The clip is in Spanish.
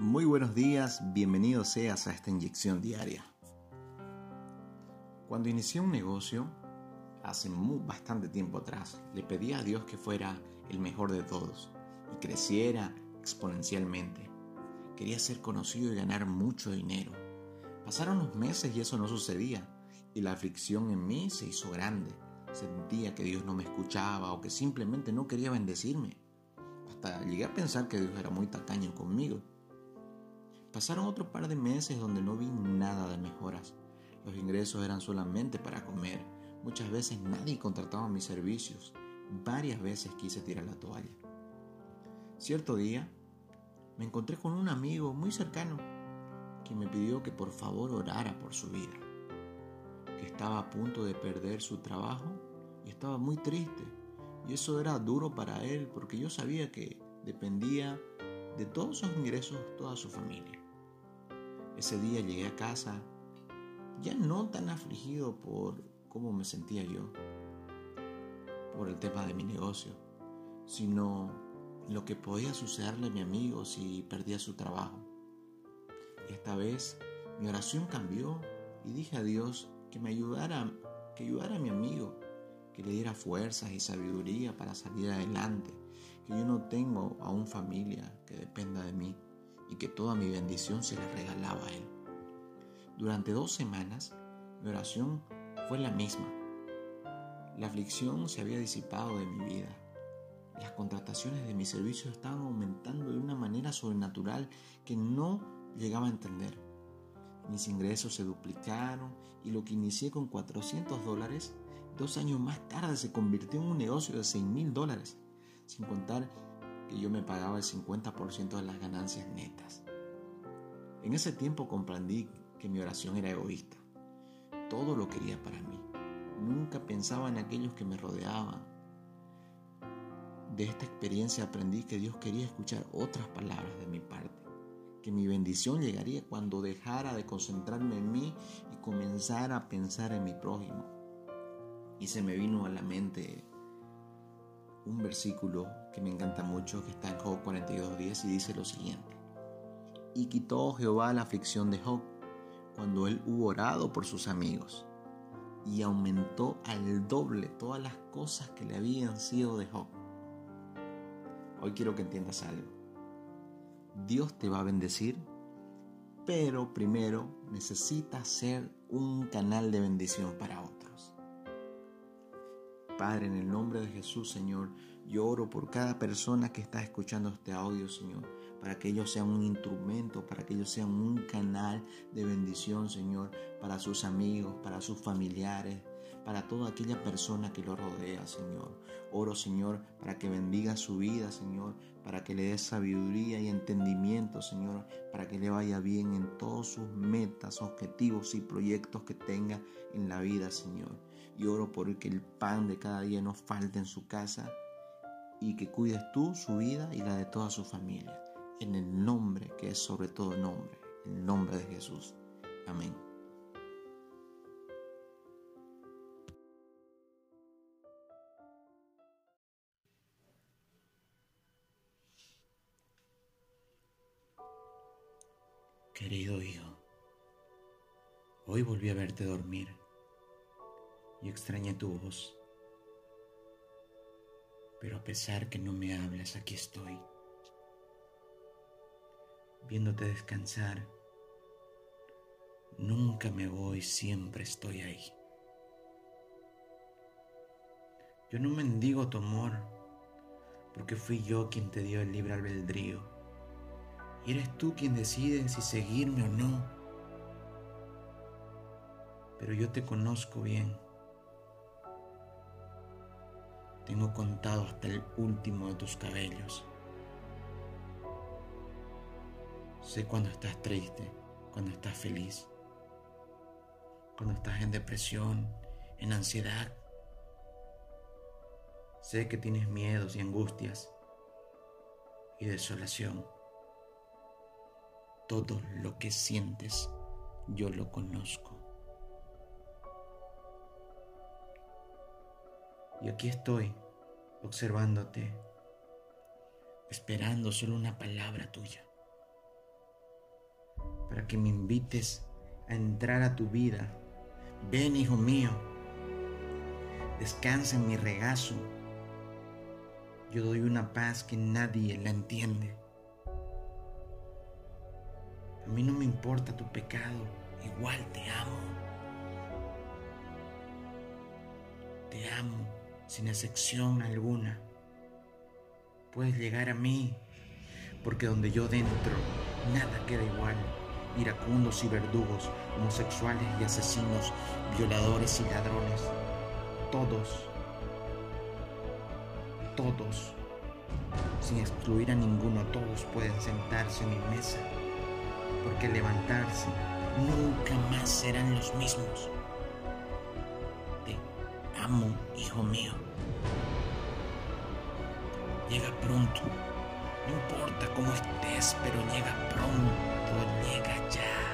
Muy buenos días, bienvenido seas a esta inyección diaria. Cuando inicié un negocio, hace muy, bastante tiempo atrás, le pedí a Dios que fuera el mejor de todos y creciera exponencialmente. Quería ser conocido y ganar mucho dinero. Pasaron los meses y eso no sucedía, y la aflicción en mí se hizo grande. Sentía que Dios no me escuchaba o que simplemente no quería bendecirme. Hasta llegué a pensar que Dios era muy tacaño conmigo. Pasaron otro par de meses donde no vi nada de mejoras. Los ingresos eran solamente para comer. Muchas veces nadie contrataba mis servicios. Varias veces quise tirar la toalla. Cierto día me encontré con un amigo muy cercano que me pidió que por favor orara por su vida, que estaba a punto de perder su trabajo y estaba muy triste. Y eso era duro para él porque yo sabía que dependía de todos sus ingresos toda su familia. Ese día llegué a casa ya no tan afligido por cómo me sentía yo, por el tema de mi negocio, sino lo que podía sucederle a mi amigo si perdía su trabajo. Esta vez mi oración cambió y dije a Dios que me ayudara, que ayudara a mi amigo, que le diera fuerzas y sabiduría para salir adelante, que yo no tengo aún familia que dependa de mí y que toda mi bendición se la regalaba a él. Durante dos semanas mi oración fue la misma. La aflicción se había disipado de mi vida. Las contrataciones de mis servicios estaban aumentando de una manera sobrenatural que no llegaba a entender. Mis ingresos se duplicaron y lo que inicié con 400 dólares, dos años más tarde se convirtió en un negocio de 6 mil dólares, sin contar que yo me pagaba el 50% de las ganancias netas. En ese tiempo comprendí que mi oración era egoísta. Todo lo quería para mí. Nunca pensaba en aquellos que me rodeaban. De esta experiencia aprendí que Dios quería escuchar otras palabras de mi parte, que mi bendición llegaría cuando dejara de concentrarme en mí y comenzara a pensar en mi prójimo. Y se me vino a la mente un versículo que me encanta mucho que está en Job 42.10 y dice lo siguiente. Y quitó Jehová la aflicción de Job cuando él hubo orado por sus amigos y aumentó al doble todas las cosas que le habían sido de Job. Hoy quiero que entiendas algo. Dios te va a bendecir, pero primero necesitas ser un canal de bendición para otros. Padre, en el nombre de Jesús, Señor, yo oro por cada persona que está escuchando este audio, Señor, para que ellos sean un instrumento, para que ellos sean un canal de bendición, Señor, para sus amigos, para sus familiares, para toda aquella persona que lo rodea, Señor. Oro, Señor, para que bendiga su vida, Señor, para que le dé sabiduría y entendimiento, Señor, para que le vaya bien en todos sus metas, objetivos y proyectos que tenga en la vida, Señor. Y oro por que el pan de cada día no falte en su casa y que cuides tú su vida y la de toda su familia. En el nombre que es sobre todo nombre, el nombre de Jesús. Amén. Querido hijo, hoy volví a verte dormir y extrañé tu voz. Pero a pesar que no me hablas, aquí estoy, viéndote descansar. Nunca me voy, siempre estoy ahí. Yo no mendigo tu amor, porque fui yo quien te dio el libre albedrío. Eres tú quien decide si seguirme o no. Pero yo te conozco bien tengo contado hasta el último de tus cabellos. Sé cuando estás triste, cuando estás feliz, cuando estás en depresión, en ansiedad. Sé que tienes miedos y angustias y desolación. Todo lo que sientes, yo lo conozco. Y aquí estoy, observándote, esperando solo una palabra tuya. para que me invites a entrar a tu vida. Ven, hijo mío, descansa en mi regazo. Yo doy una paz que nadie la entiende. A mí no me importa tu pecado, igual te amo. Te amo sin excepción alguna. Puedes llegar a mí, porque donde yo dentro nada queda igual. Iracundos y verdugos, homosexuales y asesinos, violadores y ladrones, todos, todos, sin excluir a ninguno, todos pueden sentarse en mi mesa, porque levantarse nunca más serán los mismos. Te amo, hijo mío. Llega pronto. No importa cómo estés, pero llega pronto, llega ya.